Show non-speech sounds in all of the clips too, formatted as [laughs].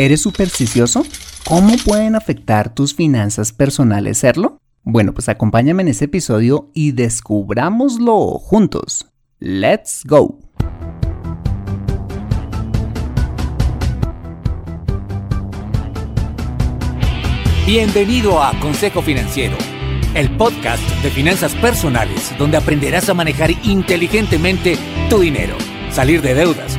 ¿Eres supersticioso? ¿Cómo pueden afectar tus finanzas personales serlo? Bueno, pues acompáñame en este episodio y descubrámoslo juntos. ¡Let's go! Bienvenido a Consejo Financiero, el podcast de finanzas personales donde aprenderás a manejar inteligentemente tu dinero, salir de deudas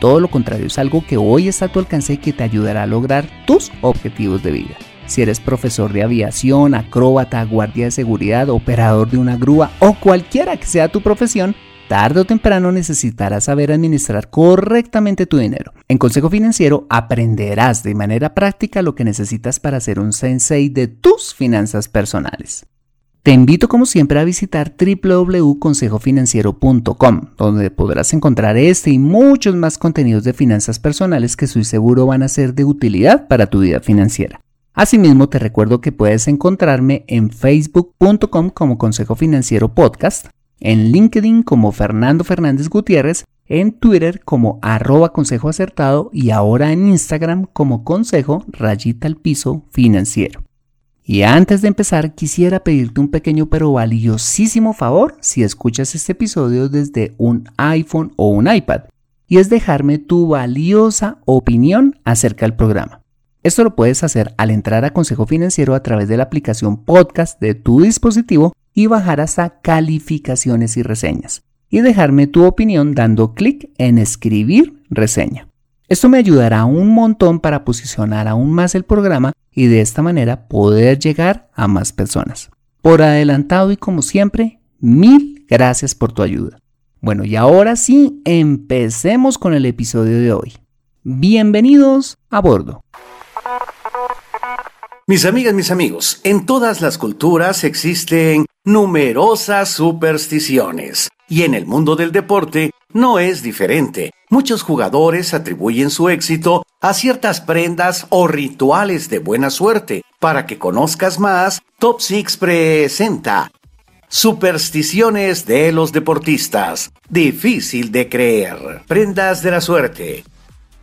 todo lo contrario, es algo que hoy está a tu alcance y que te ayudará a lograr tus objetivos de vida. Si eres profesor de aviación, acróbata, guardia de seguridad, operador de una grúa o cualquiera que sea tu profesión, tarde o temprano necesitarás saber administrar correctamente tu dinero. En Consejo Financiero aprenderás de manera práctica lo que necesitas para ser un sensei de tus finanzas personales. Te invito como siempre a visitar www.consejofinanciero.com, donde podrás encontrar este y muchos más contenidos de finanzas personales que estoy seguro van a ser de utilidad para tu vida financiera. Asimismo, te recuerdo que puedes encontrarme en facebook.com como Consejo Financiero Podcast, en LinkedIn como Fernando Fernández Gutiérrez, en Twitter como arroba consejo acertado y ahora en Instagram como consejo rayita al piso financiero. Y antes de empezar, quisiera pedirte un pequeño pero valiosísimo favor si escuchas este episodio desde un iPhone o un iPad, y es dejarme tu valiosa opinión acerca del programa. Esto lo puedes hacer al entrar a Consejo Financiero a través de la aplicación podcast de tu dispositivo y bajar hasta calificaciones y reseñas, y dejarme tu opinión dando clic en escribir reseña. Esto me ayudará un montón para posicionar aún más el programa y de esta manera poder llegar a más personas. Por adelantado y como siempre, mil gracias por tu ayuda. Bueno, y ahora sí, empecemos con el episodio de hoy. Bienvenidos a bordo. Mis amigas, mis amigos, en todas las culturas existen numerosas supersticiones y en el mundo del deporte no es diferente. Muchos jugadores atribuyen su éxito a ciertas prendas o rituales de buena suerte. Para que conozcas más, Top 6 presenta Supersticiones de los deportistas. Difícil de creer. Prendas de la suerte.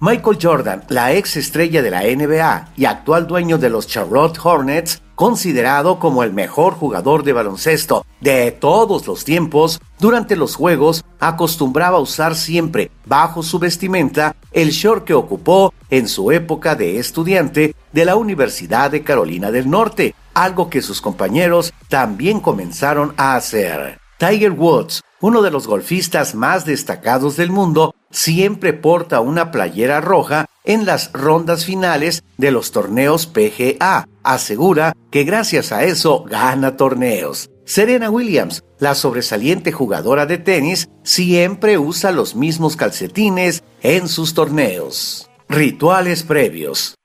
Michael Jordan, la ex estrella de la NBA y actual dueño de los Charlotte Hornets, considerado como el mejor jugador de baloncesto de todos los tiempos, durante los juegos acostumbraba usar siempre bajo su vestimenta el short que ocupó en su época de estudiante de la Universidad de Carolina del Norte, algo que sus compañeros también comenzaron a hacer. Tiger Woods, uno de los golfistas más destacados del mundo, siempre porta una playera roja en las rondas finales de los torneos PGA. Asegura que gracias a eso gana torneos. Serena Williams, la sobresaliente jugadora de tenis, siempre usa los mismos calcetines en sus torneos. Rituales previos.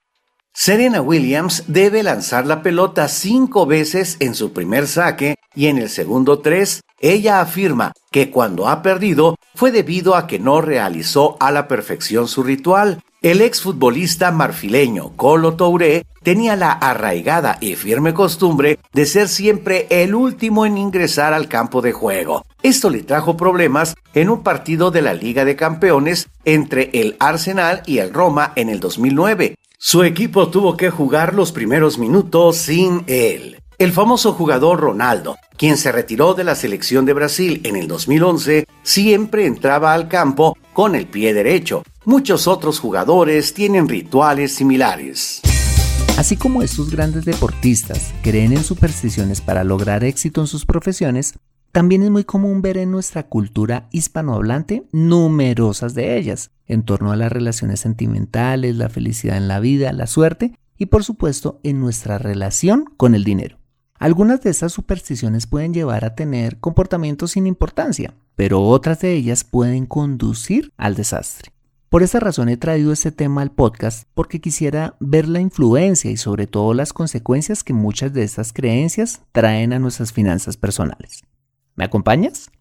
Serena Williams debe lanzar la pelota cinco veces en su primer saque y en el segundo tres. Ella afirma que cuando ha perdido fue debido a que no realizó a la perfección su ritual. El exfutbolista marfileño Colo Touré tenía la arraigada y firme costumbre de ser siempre el último en ingresar al campo de juego. Esto le trajo problemas en un partido de la Liga de Campeones entre el Arsenal y el Roma en el 2009, su equipo tuvo que jugar los primeros minutos sin él. El famoso jugador Ronaldo, quien se retiró de la selección de Brasil en el 2011, siempre entraba al campo con el pie derecho. Muchos otros jugadores tienen rituales similares. Así como estos grandes deportistas creen en supersticiones para lograr éxito en sus profesiones, también es muy común ver en nuestra cultura hispanohablante numerosas de ellas, en torno a las relaciones sentimentales, la felicidad en la vida, la suerte y por supuesto en nuestra relación con el dinero. Algunas de estas supersticiones pueden llevar a tener comportamientos sin importancia, pero otras de ellas pueden conducir al desastre. Por esa razón he traído este tema al podcast porque quisiera ver la influencia y sobre todo las consecuencias que muchas de estas creencias traen a nuestras finanzas personales. ¿Me acompañas?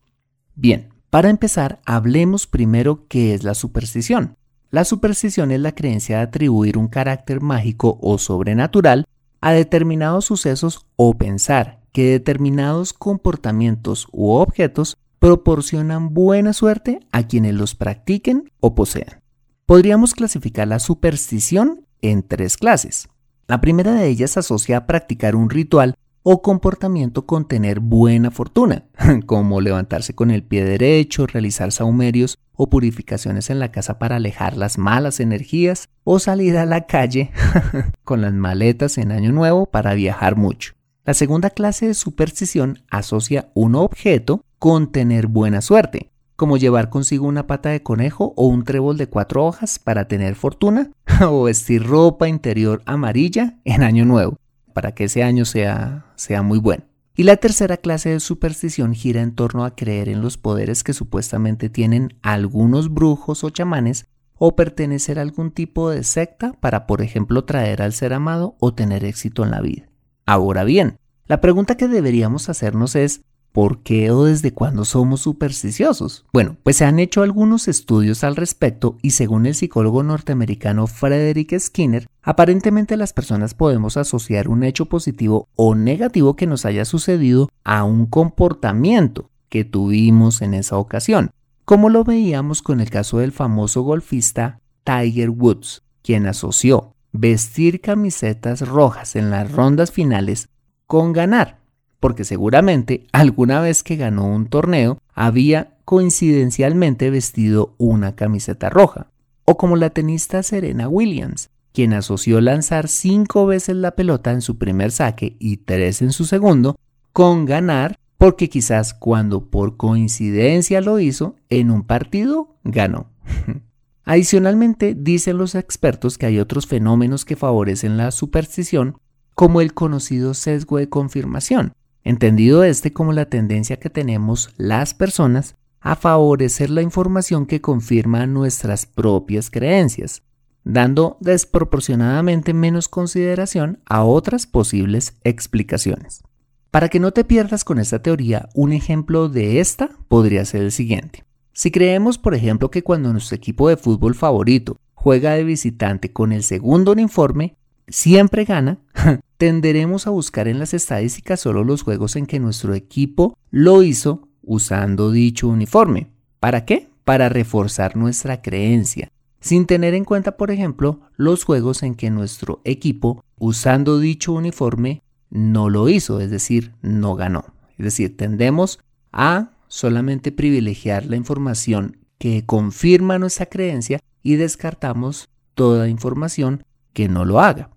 Bien, para empezar, hablemos primero qué es la superstición. La superstición es la creencia de atribuir un carácter mágico o sobrenatural a determinados sucesos o pensar que determinados comportamientos u objetos proporcionan buena suerte a quienes los practiquen o posean. Podríamos clasificar la superstición en tres clases. La primera de ellas asocia a practicar un ritual o comportamiento con tener buena fortuna, [laughs] como levantarse con el pie derecho, realizar saumerios o purificaciones en la casa para alejar las malas energías o salir a la calle [laughs] con las maletas en año nuevo para viajar mucho. La segunda clase de superstición asocia un objeto con tener buena suerte, como llevar consigo una pata de conejo o un trébol de cuatro hojas para tener fortuna, [laughs] o vestir ropa interior amarilla en año nuevo, para que ese año sea, sea muy bueno. Y la tercera clase de superstición gira en torno a creer en los poderes que supuestamente tienen algunos brujos o chamanes o pertenecer a algún tipo de secta para, por ejemplo, traer al ser amado o tener éxito en la vida. Ahora bien, la pregunta que deberíamos hacernos es, ¿Por qué o desde cuándo somos supersticiosos? Bueno, pues se han hecho algunos estudios al respecto y según el psicólogo norteamericano Frederick Skinner, aparentemente las personas podemos asociar un hecho positivo o negativo que nos haya sucedido a un comportamiento que tuvimos en esa ocasión, como lo veíamos con el caso del famoso golfista Tiger Woods, quien asoció vestir camisetas rojas en las rondas finales con ganar porque seguramente alguna vez que ganó un torneo había coincidencialmente vestido una camiseta roja. O como la tenista Serena Williams, quien asoció lanzar cinco veces la pelota en su primer saque y tres en su segundo, con ganar porque quizás cuando por coincidencia lo hizo, en un partido ganó. [laughs] Adicionalmente, dicen los expertos que hay otros fenómenos que favorecen la superstición, como el conocido sesgo de confirmación, entendido este como la tendencia que tenemos las personas a favorecer la información que confirma nuestras propias creencias, dando desproporcionadamente menos consideración a otras posibles explicaciones. Para que no te pierdas con esta teoría, un ejemplo de esta podría ser el siguiente. Si creemos, por ejemplo, que cuando nuestro equipo de fútbol favorito juega de visitante con el segundo uniforme, siempre gana, [laughs] tenderemos a buscar en las estadísticas solo los juegos en que nuestro equipo lo hizo usando dicho uniforme. ¿Para qué? Para reforzar nuestra creencia, sin tener en cuenta, por ejemplo, los juegos en que nuestro equipo, usando dicho uniforme, no lo hizo, es decir, no ganó. Es decir, tendemos a solamente privilegiar la información que confirma nuestra creencia y descartamos toda información que no lo haga.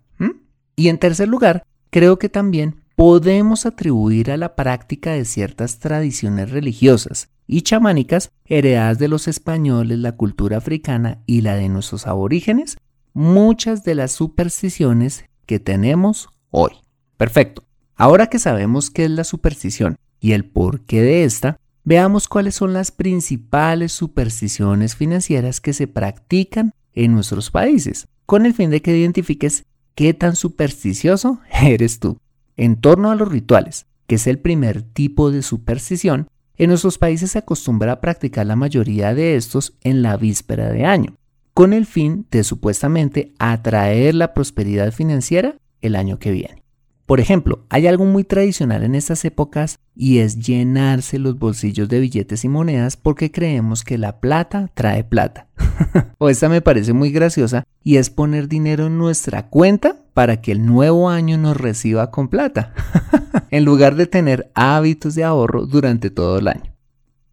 Y en tercer lugar, creo que también podemos atribuir a la práctica de ciertas tradiciones religiosas y chamánicas heredadas de los españoles, la cultura africana y la de nuestros aborígenes, muchas de las supersticiones que tenemos hoy. Perfecto. Ahora que sabemos qué es la superstición y el porqué de esta, veamos cuáles son las principales supersticiones financieras que se practican en nuestros países, con el fin de que identifiques ¿Qué tan supersticioso [laughs] eres tú? En torno a los rituales, que es el primer tipo de superstición, en nuestros países se acostumbra a practicar la mayoría de estos en la víspera de año, con el fin de supuestamente atraer la prosperidad financiera el año que viene. Por ejemplo, hay algo muy tradicional en estas épocas y es llenarse los bolsillos de billetes y monedas porque creemos que la plata trae plata. [laughs] o esta me parece muy graciosa y es poner dinero en nuestra cuenta para que el nuevo año nos reciba con plata, [laughs] en lugar de tener hábitos de ahorro durante todo el año.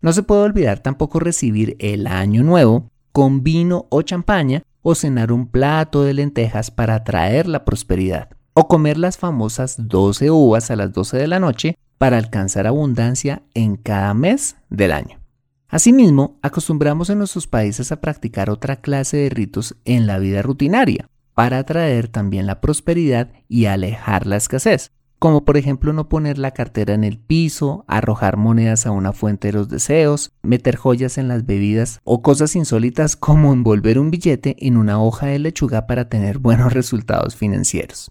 No se puede olvidar tampoco recibir el año nuevo con vino o champaña o cenar un plato de lentejas para atraer la prosperidad o comer las famosas 12 uvas a las 12 de la noche para alcanzar abundancia en cada mes del año. Asimismo, acostumbramos en nuestros países a practicar otra clase de ritos en la vida rutinaria, para atraer también la prosperidad y alejar la escasez, como por ejemplo no poner la cartera en el piso, arrojar monedas a una fuente de los deseos, meter joyas en las bebidas o cosas insólitas como envolver un billete en una hoja de lechuga para tener buenos resultados financieros.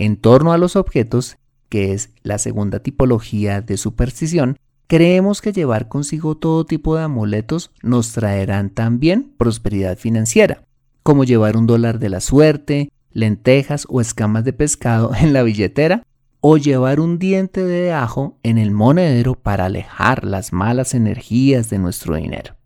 En torno a los objetos, que es la segunda tipología de superstición, creemos que llevar consigo todo tipo de amuletos nos traerán también prosperidad financiera, como llevar un dólar de la suerte, lentejas o escamas de pescado [laughs] en la billetera o llevar un diente de ajo en el monedero para alejar las malas energías de nuestro dinero.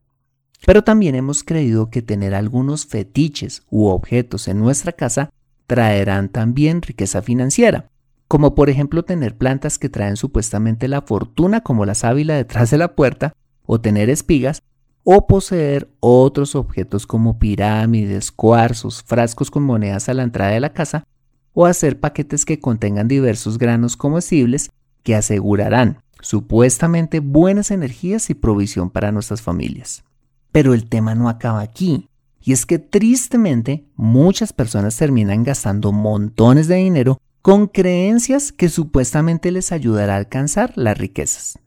Pero también hemos creído que tener algunos fetiches u objetos en nuestra casa traerán también riqueza financiera, como por ejemplo tener plantas que traen supuestamente la fortuna como la sábila detrás de la puerta, o tener espigas, o poseer otros objetos como pirámides, cuarzos, frascos con monedas a la entrada de la casa, o hacer paquetes que contengan diversos granos comestibles que asegurarán supuestamente buenas energías y provisión para nuestras familias. Pero el tema no acaba aquí, y es que tristemente muchas personas terminan gastando montones de dinero con creencias que supuestamente les ayudará a alcanzar las riquezas.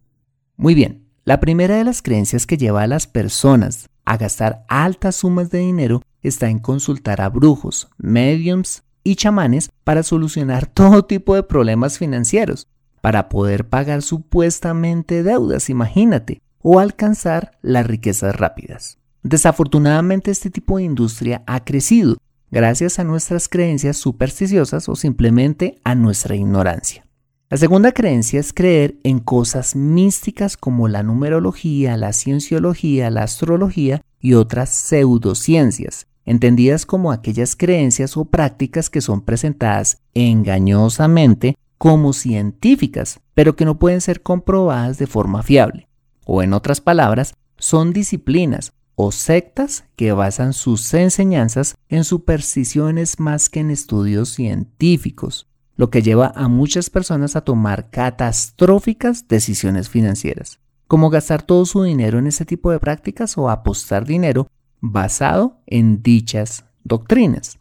Muy bien, la primera de las creencias que lleva a las personas a gastar altas sumas de dinero está en consultar a brujos, mediums y chamanes para solucionar [laughs] todo tipo de problemas financieros, para poder pagar supuestamente deudas, imagínate, o alcanzar las riquezas rápidas. Desafortunadamente este tipo de industria ha crecido gracias a nuestras creencias supersticiosas o simplemente a nuestra ignorancia. La segunda creencia es creer en cosas místicas como la numerología, la cienciología, la astrología y otras pseudociencias, entendidas como aquellas creencias o prácticas que son presentadas engañosamente como científicas, pero que no pueden ser comprobadas de forma fiable. O en otras palabras, son disciplinas o sectas que basan sus enseñanzas en supersticiones más que en estudios científicos, lo que lleva a muchas personas a tomar catastróficas decisiones financieras, como gastar todo su dinero en ese tipo de prácticas o apostar dinero basado en dichas doctrinas.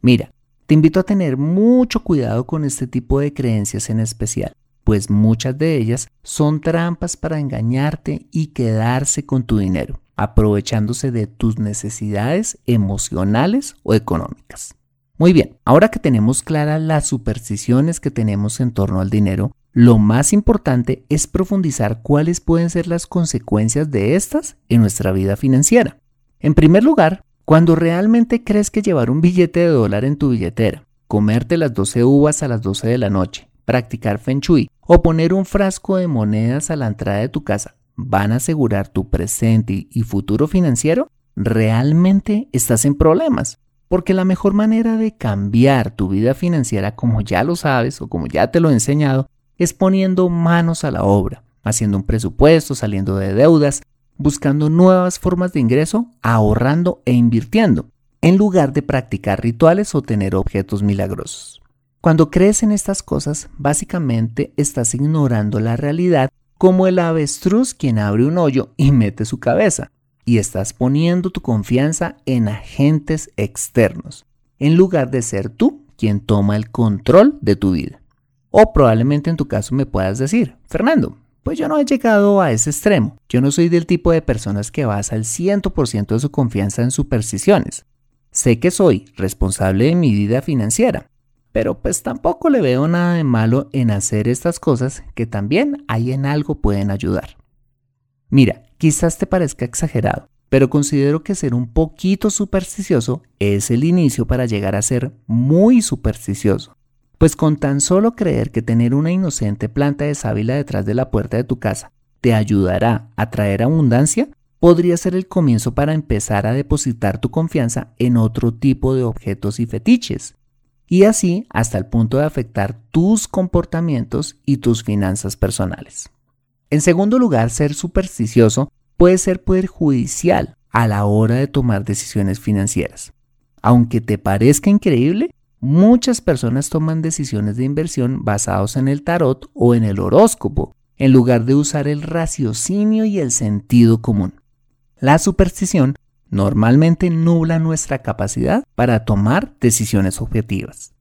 Mira, te invito a tener mucho cuidado con este tipo de creencias en especial, pues muchas de ellas son trampas para engañarte y quedarse con tu dinero, aprovechándose de tus necesidades emocionales o económicas. Muy bien, ahora que tenemos claras las supersticiones que tenemos en torno al dinero, lo más importante es profundizar cuáles pueden ser las consecuencias de estas en nuestra vida financiera. En primer lugar, cuando realmente crees que llevar un billete de dólar en tu billetera, comerte las 12 uvas a las 12 de la noche, practicar feng shui o poner un frasco de monedas a la entrada de tu casa van a asegurar tu presente y futuro financiero, realmente estás en problemas. Porque la mejor manera de cambiar tu vida financiera, como ya lo sabes o como ya te lo he enseñado, es poniendo manos a la obra, haciendo un presupuesto, saliendo de deudas, buscando nuevas formas de ingreso, ahorrando e invirtiendo, en lugar de practicar rituales o tener objetos milagrosos. Cuando crees en estas cosas, básicamente estás ignorando la realidad como el avestruz quien abre un hoyo y mete su cabeza, y estás poniendo tu confianza en agentes externos, en lugar de ser tú quien toma el control de tu vida. O probablemente en tu caso me puedas decir, Fernando, pues yo no he llegado a ese extremo. Yo no soy del tipo de personas que basa el 100% de su confianza en supersticiones. Sé que soy responsable de mi vida financiera, pero pues tampoco le veo nada de malo en hacer estas cosas que también hay en algo pueden ayudar. Mira, quizás te parezca exagerado, pero considero que ser un poquito supersticioso es el inicio para llegar a ser muy supersticioso. Pues con tan solo creer que tener una inocente planta de sábila detrás de la puerta de tu casa te ayudará a traer abundancia, podría ser el comienzo para empezar a depositar tu confianza en otro tipo de objetos y fetiches, y así hasta el punto de afectar tus comportamientos y tus finanzas personales. En segundo lugar, ser supersticioso puede ser perjudicial a la hora de tomar decisiones financieras. Aunque te parezca increíble, Muchas personas toman decisiones de inversión basados en el tarot o en el horóscopo, en lugar de usar el raciocinio y el sentido común. La superstición normalmente nubla nuestra capacidad para tomar decisiones objetivas.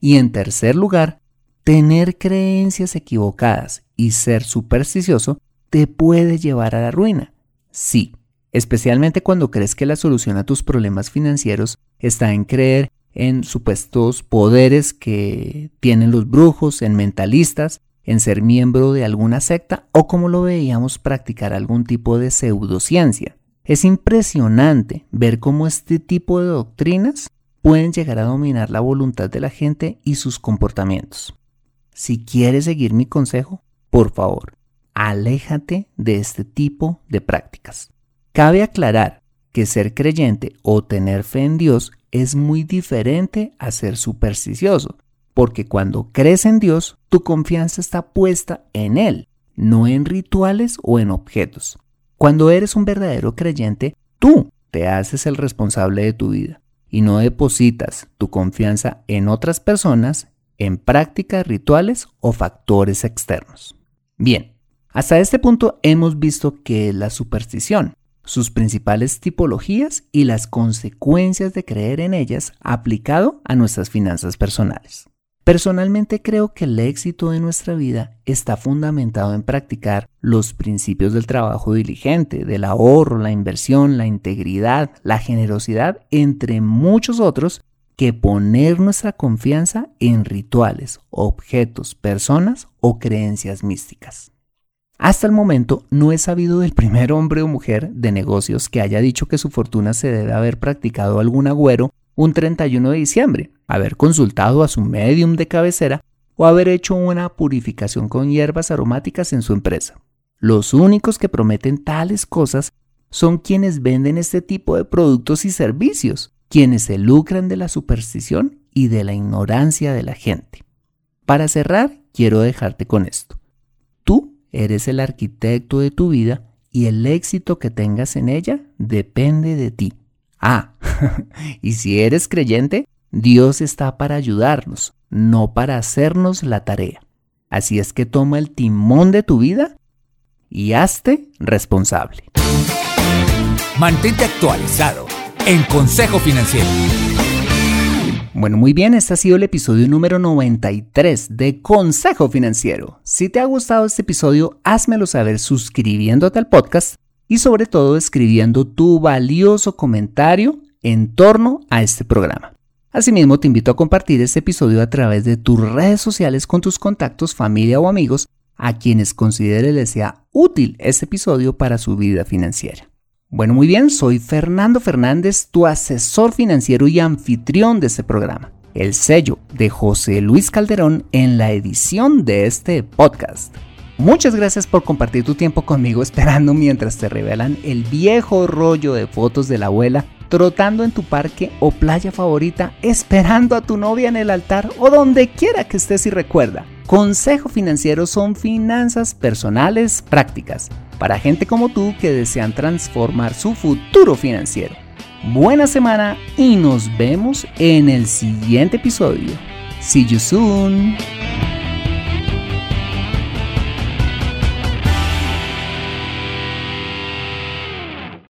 Y en tercer lugar, tener creencias equivocadas y ser supersticioso te puede llevar a la ruina. Sí, especialmente cuando crees que la solución a tus problemas financieros está en creer en supuestos poderes que tienen los brujos, en mentalistas, en ser miembro de alguna secta o como lo veíamos practicar algún tipo de pseudociencia. Es impresionante ver cómo este tipo de doctrinas pueden llegar a dominar la voluntad de la gente y sus comportamientos. Si quieres seguir mi consejo, por favor, aléjate de este tipo de prácticas. Cabe aclarar que ser creyente o tener fe en Dios es muy diferente a ser supersticioso, porque cuando crees en Dios, tu confianza está puesta en Él, no en rituales o en objetos. Cuando eres un verdadero creyente, tú te haces el responsable de tu vida y no depositas tu confianza en otras personas, en prácticas rituales o factores externos. Bien, hasta este punto hemos visto que la superstición, sus principales tipologías y las consecuencias de creer en ellas aplicado a nuestras finanzas personales. Personalmente creo que el éxito de nuestra vida está fundamentado en practicar los principios del trabajo diligente, del ahorro, la inversión, la integridad, la generosidad, entre muchos otros, que poner nuestra confianza en rituales, objetos, personas o creencias místicas. Hasta el momento no he sabido del primer hombre o mujer de negocios que haya dicho que su fortuna se debe haber practicado algún agüero un 31 de diciembre, haber consultado a su medium de cabecera o haber hecho una purificación con hierbas aromáticas en su empresa. Los únicos que prometen tales cosas son quienes venden este tipo de productos y servicios, quienes se lucran de la superstición y de la ignorancia de la gente. Para cerrar, quiero dejarte con esto. Tú eres el arquitecto de tu vida y el éxito que tengas en ella depende de ti. Ah, [laughs] y si eres creyente, Dios está para ayudarnos, no para hacernos la tarea. Así es que toma el timón de tu vida y hazte responsable. Mantente actualizado en Consejo Financiero. Bueno, muy bien, este ha sido el episodio número 93 de Consejo Financiero. Si te ha gustado este episodio, házmelo saber suscribiéndote al podcast y sobre todo escribiendo tu valioso comentario en torno a este programa. Asimismo, te invito a compartir este episodio a través de tus redes sociales con tus contactos, familia o amigos a quienes consideres les sea útil este episodio para su vida financiera. Bueno, muy bien, soy Fernando Fernández, tu asesor financiero y anfitrión de este programa. El sello de José Luis Calderón en la edición de este podcast. Muchas gracias por compartir tu tiempo conmigo esperando mientras te revelan el viejo rollo de fotos de la abuela trotando en tu parque o playa favorita, esperando a tu novia en el altar o donde quiera que estés y recuerda. Consejo Financiero son finanzas personales prácticas para gente como tú que desean transformar su futuro financiero. Buena semana y nos vemos en el siguiente episodio. See you soon.